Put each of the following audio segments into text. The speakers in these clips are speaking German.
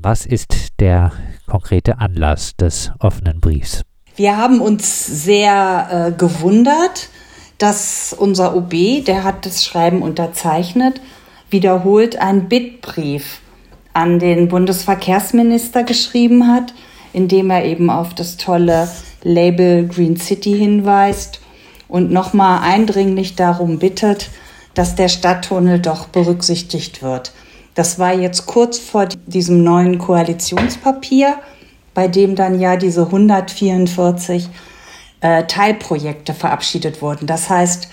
Was ist der konkrete Anlass des offenen Briefs? Wir haben uns sehr äh, gewundert, dass unser OB, der hat das Schreiben unterzeichnet, wiederholt einen Bittbrief an den Bundesverkehrsminister geschrieben hat, in dem er eben auf das tolle Label Green City hinweist und nochmal eindringlich darum bittet, dass der Stadttunnel doch berücksichtigt wird. Das war jetzt kurz vor diesem neuen Koalitionspapier, bei dem dann ja diese 144 äh, Teilprojekte verabschiedet wurden. Das heißt,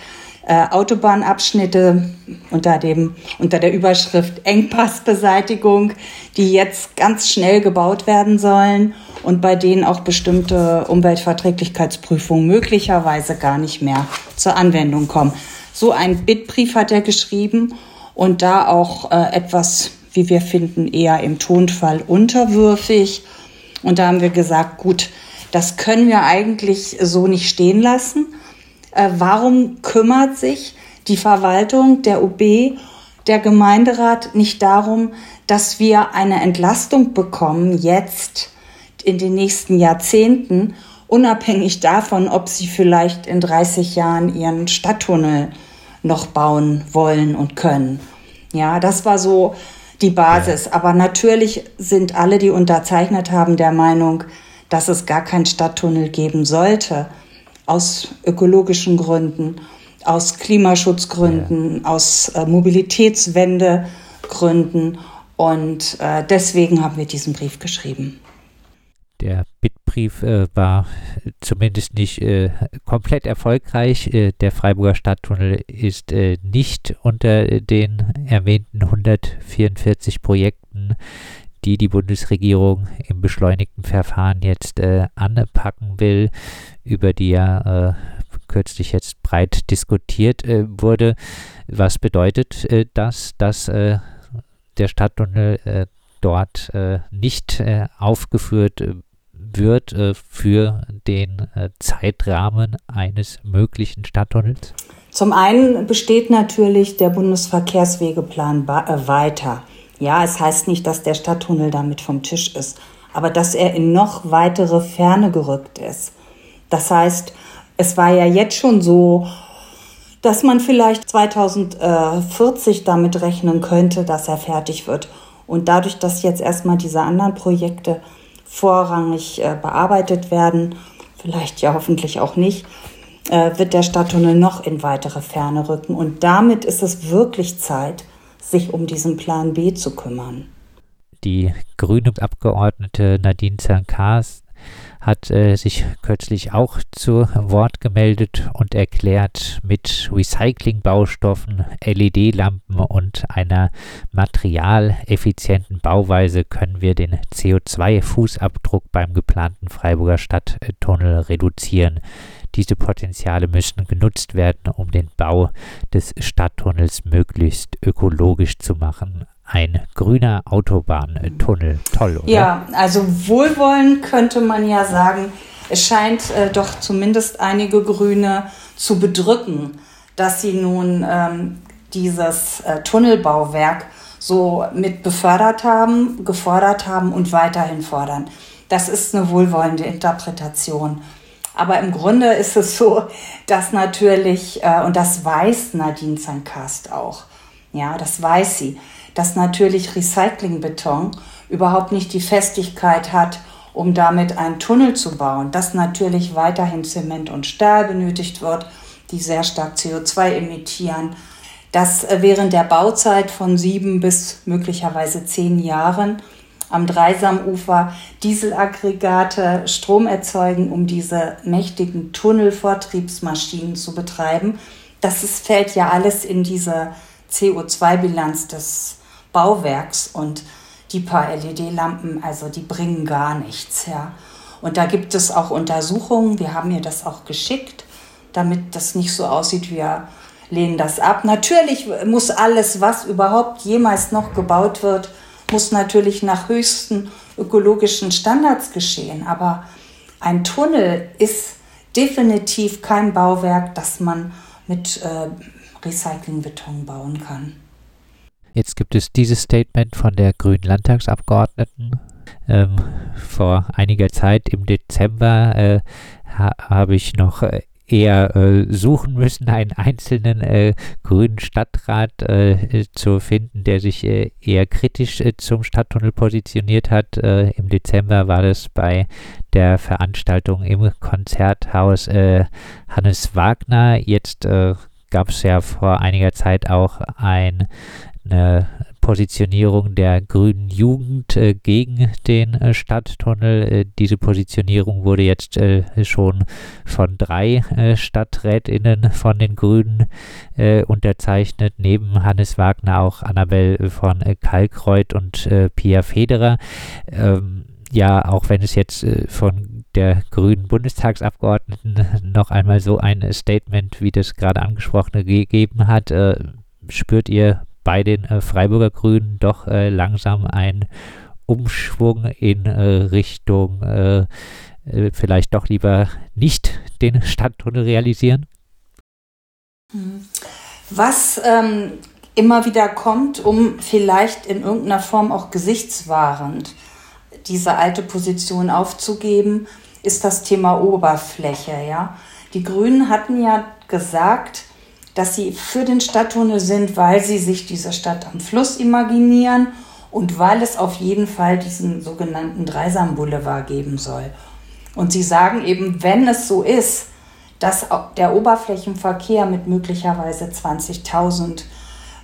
äh, Autobahnabschnitte unter, dem, unter der Überschrift Engpassbeseitigung, die jetzt ganz schnell gebaut werden sollen und bei denen auch bestimmte Umweltverträglichkeitsprüfungen möglicherweise gar nicht mehr zur Anwendung kommen. So ein Bittbrief hat er geschrieben und da auch äh, etwas, wie wir finden, eher im Tonfall unterwürfig. Und da haben wir gesagt, gut, das können wir eigentlich so nicht stehen lassen. Äh, warum kümmert sich die Verwaltung, der OB, der Gemeinderat nicht darum, dass wir eine Entlastung bekommen jetzt in den nächsten Jahrzehnten, unabhängig davon, ob sie vielleicht in 30 Jahren ihren Stadttunnel noch bauen wollen und können. Ja, das war so die Basis. Aber natürlich sind alle, die unterzeichnet haben, der Meinung, dass es gar keinen Stadttunnel geben sollte. Aus ökologischen Gründen, aus Klimaschutzgründen, ja. aus äh, Mobilitätswendegründen. Und äh, deswegen haben wir diesen Brief geschrieben. Der Bittbrief äh, war zumindest nicht äh, komplett erfolgreich. Äh, der Freiburger Stadttunnel ist äh, nicht unter den erwähnten 144 Projekten, die die Bundesregierung im beschleunigten Verfahren jetzt äh, anpacken will, über die ja äh, kürzlich jetzt breit diskutiert wurde. Was bedeutet das, dass der Stadttunnel dort nicht aufgeführt wird für den Zeitrahmen eines möglichen Stadttunnels? Zum einen besteht natürlich der Bundesverkehrswegeplan weiter. Ja, es heißt nicht, dass der Stadttunnel damit vom Tisch ist, aber dass er in noch weitere Ferne gerückt ist. Das heißt, es war ja jetzt schon so, dass man vielleicht 2040 damit rechnen könnte, dass er fertig wird. Und dadurch, dass jetzt erstmal diese anderen Projekte vorrangig äh, bearbeitet werden, vielleicht ja hoffentlich auch nicht, äh, wird der Stadttunnel noch in weitere Ferne rücken. Und damit ist es wirklich Zeit, sich um diesen Plan B zu kümmern. Die grüne Abgeordnete Nadine Zerkas hat äh, sich kürzlich auch zu Wort gemeldet und erklärt, mit Recyclingbaustoffen, LED-Lampen und einer materialeffizienten Bauweise können wir den CO2-Fußabdruck beim geplanten Freiburger Stadttunnel reduzieren. Diese Potenziale müssen genutzt werden, um den Bau des Stadttunnels möglichst ökologisch zu machen. Ein grüner Autobahntunnel. Toll, oder? Ja, also wohlwollend könnte man ja sagen, es scheint äh, doch zumindest einige Grüne zu bedrücken, dass sie nun ähm, dieses äh, Tunnelbauwerk so mit befördert haben, gefordert haben und weiterhin fordern. Das ist eine wohlwollende Interpretation. Aber im Grunde ist es so, dass natürlich, äh, und das weiß Nadine Zankast auch, ja, das weiß sie, dass natürlich Recyclingbeton überhaupt nicht die Festigkeit hat, um damit einen Tunnel zu bauen, dass natürlich weiterhin Zement und Stahl benötigt wird, die sehr stark CO2 emittieren, dass äh, während der Bauzeit von sieben bis möglicherweise zehn Jahren am Dreisamufer Dieselaggregate Strom erzeugen, um diese mächtigen Tunnelvortriebsmaschinen zu betreiben. Das fällt ja alles in diese CO2-Bilanz des Bauwerks und die paar LED-Lampen, also die bringen gar nichts. Ja. Und da gibt es auch Untersuchungen, wir haben ihr das auch geschickt, damit das nicht so aussieht, wir lehnen das ab. Natürlich muss alles, was überhaupt jemals noch gebaut wird, muss natürlich nach höchsten ökologischen Standards geschehen. Aber ein Tunnel ist definitiv kein Bauwerk, das man mit äh, Recyclingbeton bauen kann. Jetzt gibt es dieses Statement von der grünen Landtagsabgeordneten. Ähm, vor einiger Zeit im Dezember äh, ha habe ich noch äh, eher äh, suchen müssen, einen einzelnen äh, grünen Stadtrat äh, zu finden, der sich äh, eher kritisch äh, zum Stadttunnel positioniert hat. Im Dezember war das bei der Veranstaltung im Konzerthaus Hannes Wagner. Jetzt gab es ja vor einiger Zeit auch ein, eine Positionierung der grünen Jugend äh, gegen den äh, Stadttunnel. Äh, diese Positionierung wurde jetzt äh, schon von drei äh, Stadträtinnen von den Grünen äh, unterzeichnet, neben Hannes Wagner auch Annabel von Kalkreuth und Pia Federer. Ähm, ja, auch wenn es jetzt von der grünen Bundestagsabgeordneten noch einmal so ein Statement wie das gerade angesprochene gegeben hat, spürt ihr bei den äh, Freiburger Grünen doch äh, langsam ein Umschwung in äh, Richtung äh, äh, vielleicht doch lieber nicht den Stadttunnel realisieren? Hm. Was ähm, immer wieder kommt, um vielleicht in irgendeiner Form auch gesichtswahrend diese alte Position aufzugeben, ist das Thema Oberfläche. Ja? Die Grünen hatten ja gesagt, dass sie für den Stadttunnel sind, weil sie sich diese Stadt am Fluss imaginieren und weil es auf jeden Fall diesen sogenannten Dreisam-Boulevard geben soll. Und sie sagen eben, wenn es so ist, dass der Oberflächenverkehr mit möglicherweise 20.000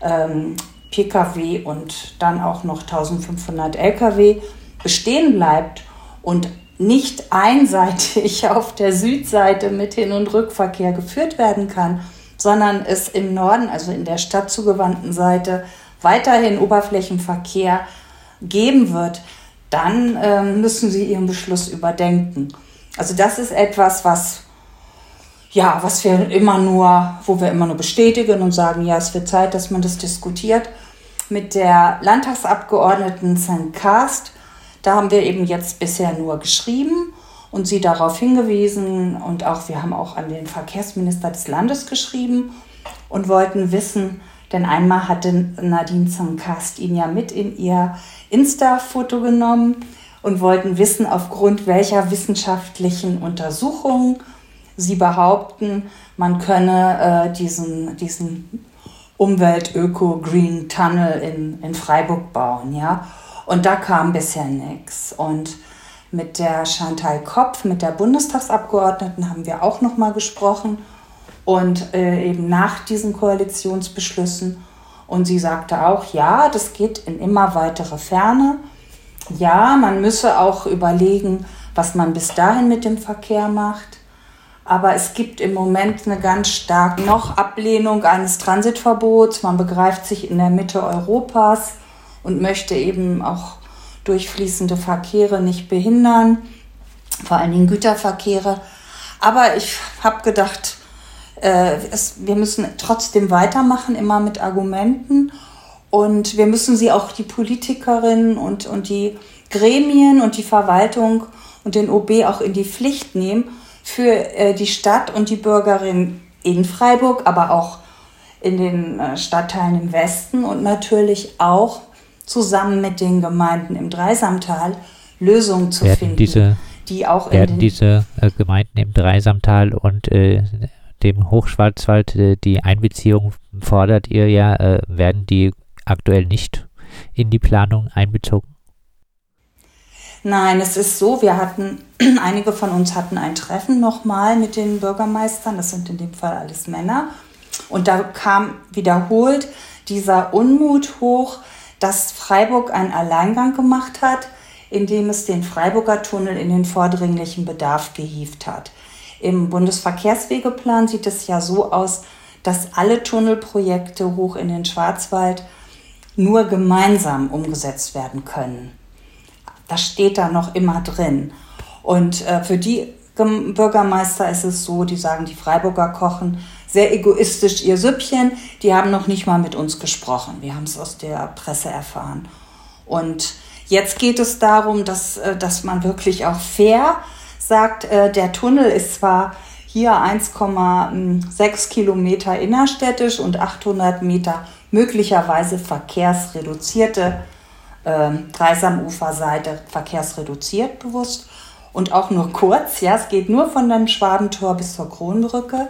ähm, Pkw und dann auch noch 1500 Lkw bestehen bleibt und nicht einseitig auf der Südseite mit Hin- und Rückverkehr geführt werden kann, sondern es im Norden, also in der Stadt zugewandten Seite, weiterhin Oberflächenverkehr geben wird, dann äh, müssen sie ihren Beschluss überdenken. Also das ist etwas, was ja, was wir immer nur, wo wir immer nur bestätigen und sagen, ja, es wird Zeit, dass man das diskutiert. Mit der Landtagsabgeordneten St. Cast, da haben wir eben jetzt bisher nur geschrieben und sie darauf hingewiesen und auch wir haben auch an den Verkehrsminister des Landes geschrieben und wollten wissen, denn einmal hatte Nadine Zankast ihn ja mit in ihr Insta-Foto genommen und wollten wissen, aufgrund welcher wissenschaftlichen Untersuchungen sie behaupten, man könne äh, diesen, diesen Umwelt-Öko-Green-Tunnel in, in Freiburg bauen. Ja? Und da kam bisher nichts. Und mit der Chantal Kopf, mit der Bundestagsabgeordneten, haben wir auch noch mal gesprochen und äh, eben nach diesen Koalitionsbeschlüssen. Und sie sagte auch, ja, das geht in immer weitere Ferne. Ja, man müsse auch überlegen, was man bis dahin mit dem Verkehr macht. Aber es gibt im Moment eine ganz starke noch Ablehnung eines Transitverbots. Man begreift sich in der Mitte Europas und möchte eben auch durchfließende Verkehre nicht behindern, vor allen Dingen Güterverkehre. Aber ich habe gedacht, äh, es, wir müssen trotzdem weitermachen, immer mit Argumenten. Und wir müssen sie auch, die Politikerinnen und, und die Gremien und die Verwaltung und den OB auch in die Pflicht nehmen für äh, die Stadt und die Bürgerinnen in Freiburg, aber auch in den äh, Stadtteilen im Westen und natürlich auch zusammen mit den Gemeinden im Dreisamtal Lösungen zu werden finden. Diese, die auch werden diese äh, Gemeinden im Dreisamtal und äh, dem Hochschwarzwald, äh, die Einbeziehung fordert ihr ja, äh, werden die aktuell nicht in die Planung einbezogen? Nein, es ist so, wir hatten, einige von uns hatten ein Treffen nochmal mit den Bürgermeistern, das sind in dem Fall alles Männer. Und da kam wiederholt dieser Unmut hoch, dass Freiburg einen Alleingang gemacht hat, indem es den Freiburger Tunnel in den vordringlichen Bedarf gehievt hat. Im Bundesverkehrswegeplan sieht es ja so aus, dass alle Tunnelprojekte hoch in den Schwarzwald nur gemeinsam umgesetzt werden können. Das steht da noch immer drin. Und äh, für die Bürgermeister ist es so, die sagen, die Freiburger kochen sehr egoistisch ihr Süppchen. Die haben noch nicht mal mit uns gesprochen. Wir haben es aus der Presse erfahren. Und jetzt geht es darum, dass, äh, dass man wirklich auch fair sagt, äh, der Tunnel ist zwar hier 1,6 Kilometer innerstädtisch und 800 Meter möglicherweise verkehrsreduzierte äh, Dreisamuferseite verkehrsreduziert bewusst und auch nur kurz. Ja, es geht nur von dem Schwabentor bis zur Kronbrücke.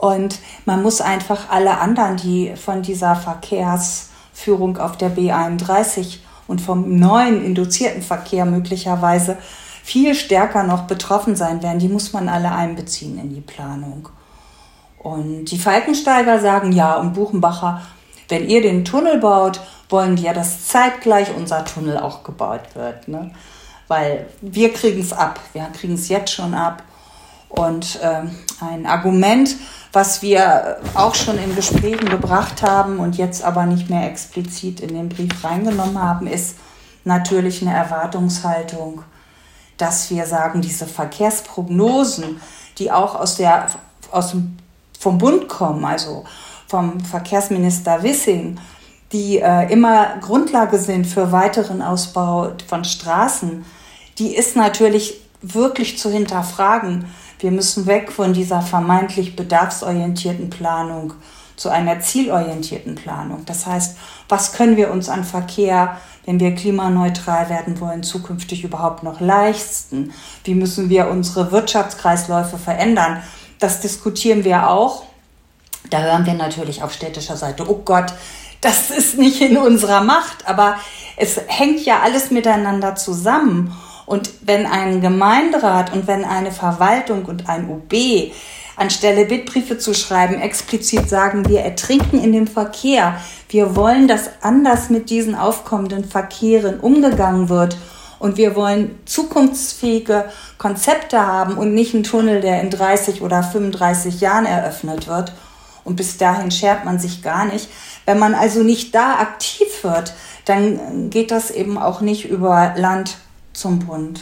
Und man muss einfach alle anderen, die von dieser Verkehrsführung auf der B31 und vom neuen induzierten Verkehr möglicherweise viel stärker noch betroffen sein werden, die muss man alle einbeziehen in die Planung. Und die Falkensteiger sagen ja und Buchenbacher, wenn ihr den Tunnel baut, wollen ja, dass zeitgleich unser Tunnel auch gebaut wird. Ne? Weil wir kriegen es ab, wir kriegen es jetzt schon ab. Und äh, ein Argument, was wir auch schon in Gesprächen gebracht haben und jetzt aber nicht mehr explizit in den Brief reingenommen haben, ist natürlich eine Erwartungshaltung, dass wir sagen, diese Verkehrsprognosen, die auch aus der, aus dem, vom Bund kommen, also vom Verkehrsminister Wissing, die äh, immer Grundlage sind für weiteren Ausbau von Straßen, die ist natürlich wirklich zu hinterfragen. Wir müssen weg von dieser vermeintlich bedarfsorientierten Planung zu einer zielorientierten Planung. Das heißt, was können wir uns an Verkehr, wenn wir klimaneutral werden wollen, zukünftig überhaupt noch leisten? Wie müssen wir unsere Wirtschaftskreisläufe verändern? Das diskutieren wir auch. Da hören wir natürlich auf städtischer Seite, oh Gott, das ist nicht in unserer Macht, aber es hängt ja alles miteinander zusammen. Und wenn ein Gemeinderat und wenn eine Verwaltung und ein OB anstelle Bittbriefe zu schreiben, explizit sagen, wir ertrinken in dem Verkehr, wir wollen, dass anders mit diesen aufkommenden Verkehren umgegangen wird und wir wollen zukunftsfähige Konzepte haben und nicht einen Tunnel, der in 30 oder 35 Jahren eröffnet wird. Und bis dahin schert man sich gar nicht. Wenn man also nicht da aktiv wird, dann geht das eben auch nicht über Land zum Bund.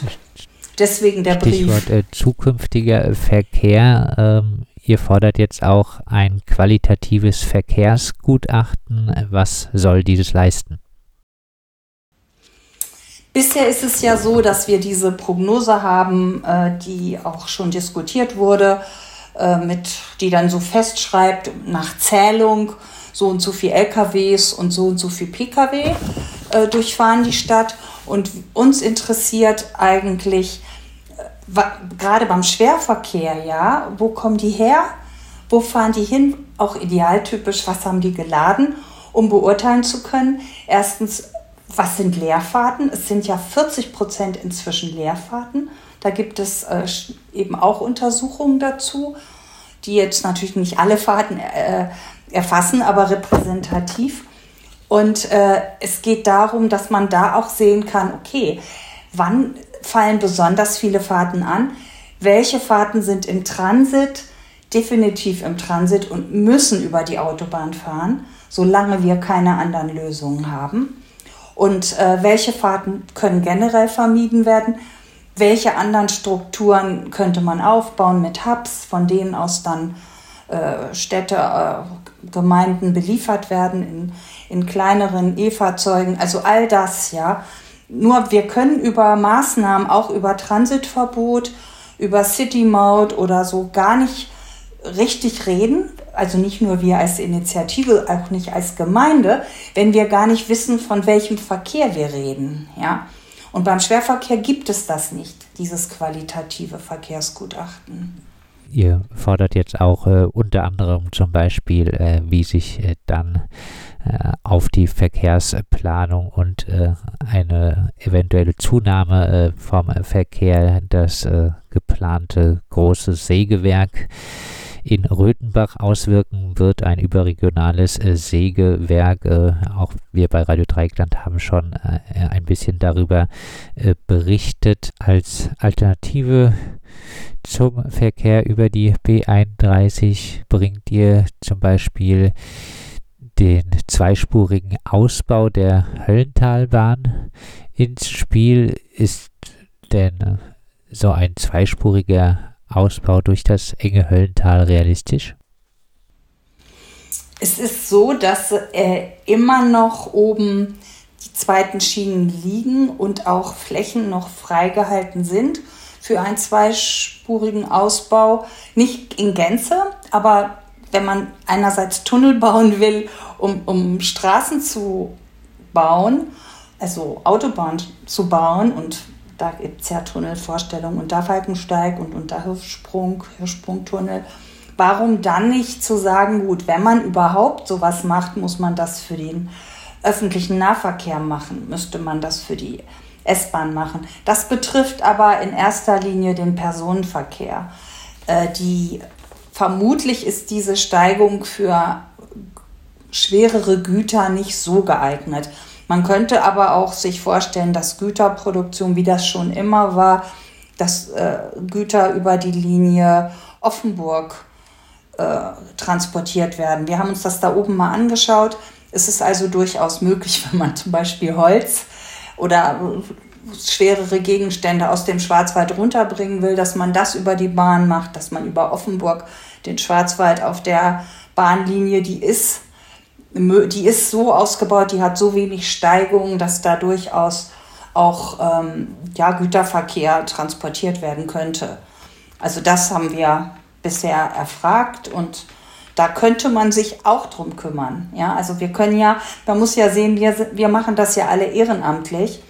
Deswegen der Stichwort, Brief. Äh, zukünftiger Verkehr. Ähm, ihr fordert jetzt auch ein qualitatives Verkehrsgutachten. Was soll dieses leisten? Bisher ist es ja so, dass wir diese Prognose haben, äh, die auch schon diskutiert wurde, äh, mit, die dann so festschreibt, nach Zählung so und so viel LKWs und so und so viel Pkw äh, durchfahren die Stadt. Und uns interessiert eigentlich, äh, gerade beim Schwerverkehr, ja, wo kommen die her? Wo fahren die hin? Auch idealtypisch, was haben die geladen, um beurteilen zu können? Erstens, was sind Leerfahrten? Es sind ja 40 Prozent inzwischen Leerfahrten. Da gibt es äh, eben auch Untersuchungen dazu, die jetzt natürlich nicht alle Fahrten äh, erfassen, aber repräsentativ. Und äh, es geht darum, dass man da auch sehen kann, okay, wann fallen besonders viele Fahrten an? Welche Fahrten sind im Transit, definitiv im Transit und müssen über die Autobahn fahren, solange wir keine anderen Lösungen haben? Und äh, welche Fahrten können generell vermieden werden? Welche anderen Strukturen könnte man aufbauen mit Hubs, von denen aus dann äh, Städte, äh, Gemeinden beliefert werden in, in kleineren E-Fahrzeugen, also all das, ja. Nur wir können über Maßnahmen, auch über Transitverbot, über City Mode oder so gar nicht richtig reden, also nicht nur wir als Initiative, auch nicht als Gemeinde, wenn wir gar nicht wissen, von welchem Verkehr wir reden, ja. Und beim Schwerverkehr gibt es das nicht, dieses qualitative Verkehrsgutachten. Ihr fordert jetzt auch äh, unter anderem zum Beispiel, äh, wie sich äh, dann äh, auf die Verkehrsplanung und äh, eine eventuelle Zunahme äh, vom Verkehr das geplante große Sägewerk in Röthenbach auswirken wird, ein überregionales äh, Sägewerk. Äh, auch wir bei Radio Dreieckland haben schon äh, ein bisschen darüber berichtet. Als Alternative zum Verkehr über die B31 bringt ihr zum Beispiel den zweispurigen Ausbau der Höllentalbahn ins Spiel. Ist denn so ein zweispuriger Ausbau durch das enge Höllental realistisch? Es ist so, dass äh, immer noch oben die zweiten Schienen liegen und auch Flächen noch freigehalten sind für einen zweispurigen Ausbau. Nicht in Gänze, aber wenn man einerseits Tunnel bauen will um, um Straßen zu bauen, also Autobahn zu bauen und da gibt es ja Tunnelvorstellungen und da Falkensteig und, und da Hirschsprung, Hirschsprungtunnel. Warum dann nicht zu sagen, gut, wenn man überhaupt sowas macht, muss man das für den öffentlichen Nahverkehr machen, müsste man das für die S-Bahn machen. Das betrifft aber in erster Linie den Personenverkehr. Äh, die, vermutlich ist diese Steigung für schwerere Güter nicht so geeignet. Man könnte aber auch sich vorstellen, dass Güterproduktion, wie das schon immer war, dass äh, Güter über die Linie Offenburg äh, transportiert werden. Wir haben uns das da oben mal angeschaut. Es ist also durchaus möglich, wenn man zum Beispiel Holz oder schwerere Gegenstände aus dem Schwarzwald runterbringen will, dass man das über die Bahn macht, dass man über Offenburg den Schwarzwald auf der Bahnlinie, die ist die ist so ausgebaut, die hat so wenig Steigung, dass da durchaus auch ähm, ja, Güterverkehr transportiert werden könnte. Also das haben wir bisher erfragt und da könnte man sich auch drum kümmern. Ja, also wir können ja, man muss ja sehen, wir, wir machen das ja alle ehrenamtlich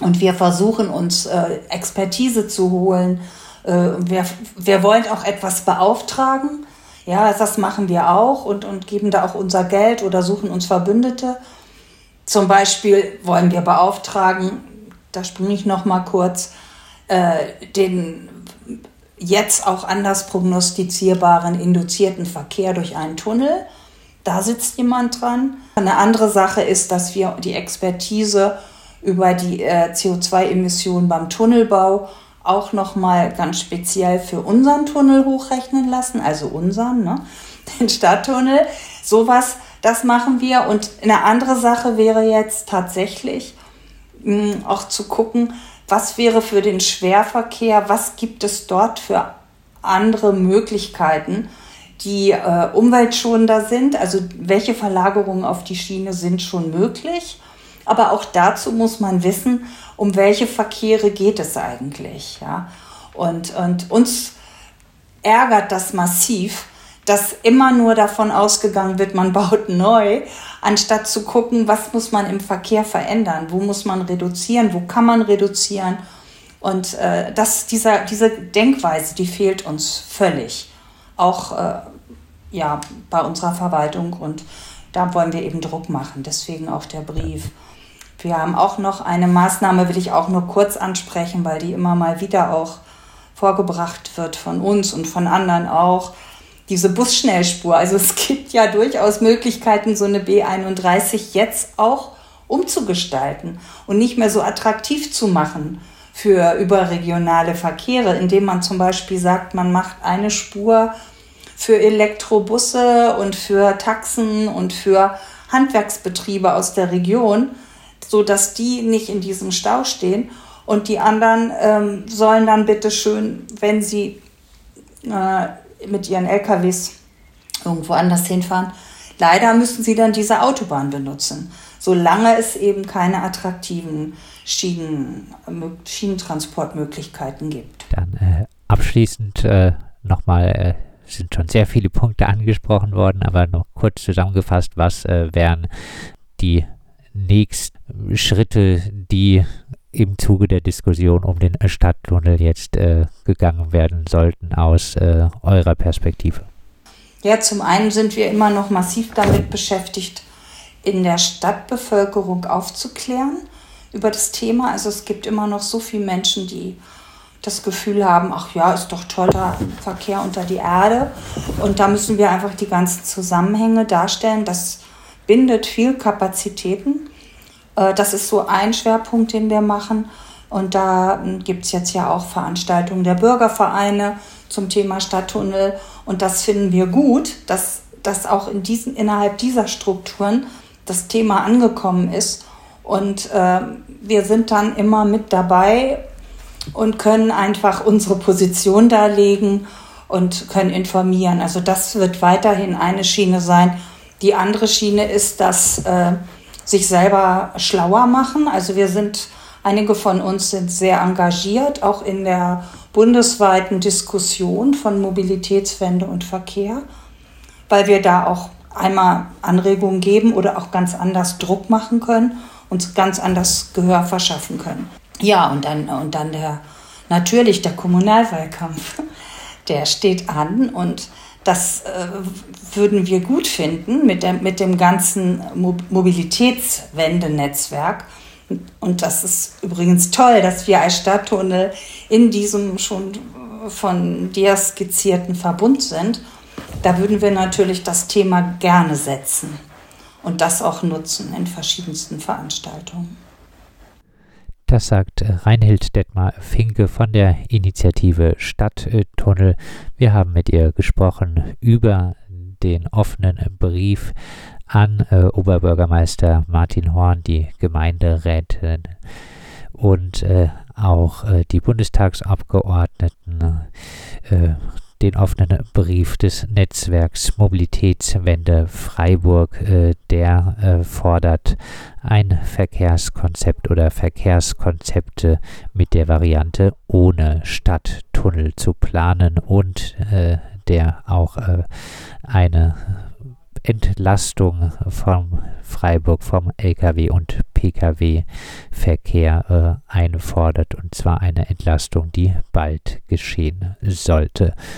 und wir versuchen uns äh, Expertise zu holen. Äh, wir, wir wollen auch etwas beauftragen ja, das machen wir auch und, und geben da auch unser Geld oder suchen uns Verbündete. Zum Beispiel wollen wir beauftragen, da springe ich noch mal kurz, äh, den jetzt auch anders prognostizierbaren induzierten Verkehr durch einen Tunnel. Da sitzt jemand dran. Eine andere Sache ist, dass wir die Expertise über die äh, CO2-Emissionen beim Tunnelbau auch nochmal ganz speziell für unseren Tunnel hochrechnen lassen, also unseren, ne? den Stadttunnel. Sowas, das machen wir. Und eine andere Sache wäre jetzt tatsächlich mh, hm, auch zu gucken, was wäre für den Schwerverkehr, was gibt es dort für andere Möglichkeiten, die äh, umweltschonender sind, also welche Verlagerungen auf die Schiene sind schon möglich. Aber auch dazu muss man wissen, um welche Verkehre geht es eigentlich. Ja? Und, und uns ärgert das massiv, dass immer nur davon ausgegangen wird, man baut neu, anstatt zu gucken, was muss man im Verkehr verändern, wo muss man reduzieren, wo kann man reduzieren. Und äh, das, dieser, diese Denkweise, die fehlt uns völlig, auch äh, ja, bei unserer Verwaltung. Und da wollen wir eben Druck machen, deswegen auch der Brief. Wir haben auch noch eine Maßnahme, will ich auch nur kurz ansprechen, weil die immer mal wieder auch vorgebracht wird von uns und von anderen auch. Diese Busschnellspur. Also es gibt ja durchaus Möglichkeiten, so eine B31 jetzt auch umzugestalten und nicht mehr so attraktiv zu machen für überregionale Verkehre, indem man zum Beispiel sagt, man macht eine Spur für Elektrobusse und für Taxen und für Handwerksbetriebe aus der Region so dass die nicht in diesem Stau stehen. Und die anderen ähm, sollen dann bitte schön, wenn sie äh, mit ihren LKWs irgendwo anders hinfahren, leider müssen sie dann diese Autobahn benutzen, solange es eben keine attraktiven Schienen, Schienentransportmöglichkeiten gibt. Dann äh, abschließend äh, nochmal, äh, sind schon sehr viele Punkte angesprochen worden, aber noch kurz zusammengefasst, was äh, wären die nächsten Schritte, die im Zuge der Diskussion um den Stadttunnel jetzt äh, gegangen werden sollten aus äh, eurer Perspektive? Ja, zum einen sind wir immer noch massiv damit beschäftigt, in der Stadtbevölkerung aufzuklären über das Thema. Also es gibt immer noch so viele Menschen, die das Gefühl haben, ach ja, ist doch toller Verkehr unter die Erde. Und da müssen wir einfach die ganzen Zusammenhänge darstellen. Das bindet viel Kapazitäten. Äh, das ist so ein Schwerpunkt, den wir machen. Und da hm, gibt es jetzt ja auch Veranstaltungen der Bürgervereine zum Thema Stadttunnel. Und das finden wir gut, dass, dass auch in diesen, innerhalb dieser Strukturen das Thema angekommen ist. Und äh, wir sind dann immer mit dabei und können einfach unsere Position darlegen und können informieren. Also das wird weiterhin eine Schiene sein, die andere Schiene ist, dass äh, sich selber schlauer machen. Also wir sind, einige von uns sind sehr engagiert, auch in der bundesweiten Diskussion von Mobilitätswende und Verkehr, weil wir da auch einmal Anregungen geben oder auch ganz anders Druck machen können und ganz anders Gehör verschaffen können. Ja, und dann, und dann der, natürlich der Kommunalwahlkampf, der steht an und das äh, würden wir gut finden mit, der, mit dem ganzen Mobilitätswendenetzwerk. Und das ist übrigens toll, dass wir als Stadttunnel in diesem schon von dir skizzierten Verbund sind. Da würden wir natürlich das Thema gerne setzen und das auch nutzen in verschiedensten Veranstaltungen. Das sagt Reinhild Detmar Finke von der Initiative Stadttunnel. Wir haben mit ihr gesprochen über den offenen Brief an äh, Oberbürgermeister Martin Horn, die Gemeinderätin und äh, auch äh, die Bundestagsabgeordneten äh, den offenen Brief des Netzwerks Mobilitätswende Freiburg, äh, der äh, fordert ein Verkehrskonzept oder Verkehrskonzepte mit der Variante ohne Stadttunnel zu planen und äh, der auch äh, eine Entlastung vom Freiburg vom Lkw- und Pkw-Verkehr äh, einfordert, und zwar eine Entlastung, die bald geschehen sollte.